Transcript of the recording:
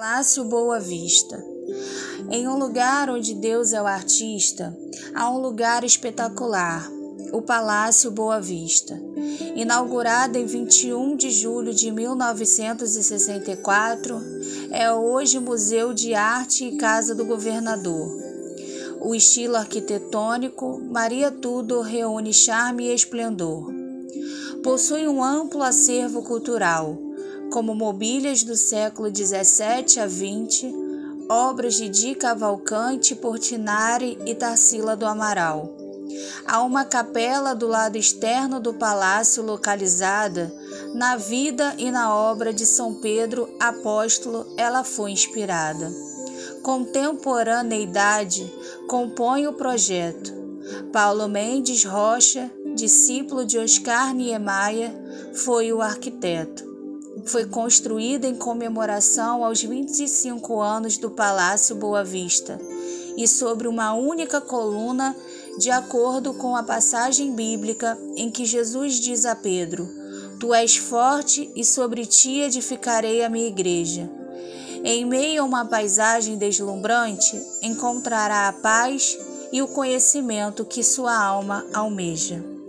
Palácio Boa Vista. Em um lugar onde Deus é o artista, há um lugar espetacular, o Palácio Boa Vista. Inaugurado em 21 de julho de 1964, é hoje Museu de Arte e Casa do Governador. O estilo arquitetônico, Maria Tudor reúne charme e esplendor. Possui um amplo acervo cultural como mobílias do século 17 a 20, obras de Di Cavalcante, Portinari e Tarsila do Amaral. Há uma capela do lado externo do palácio localizada na vida e na obra de São Pedro Apóstolo, ela foi inspirada. Contemporaneidade compõe o projeto. Paulo Mendes Rocha, discípulo de Oscar Niemeyer, foi o arquiteto foi construída em comemoração aos 25 anos do Palácio Boa Vista e sobre uma única coluna, de acordo com a passagem bíblica em que Jesus diz a Pedro: Tu és forte e sobre ti edificarei a minha igreja. Em meio a uma paisagem deslumbrante, encontrará a paz e o conhecimento que sua alma almeja.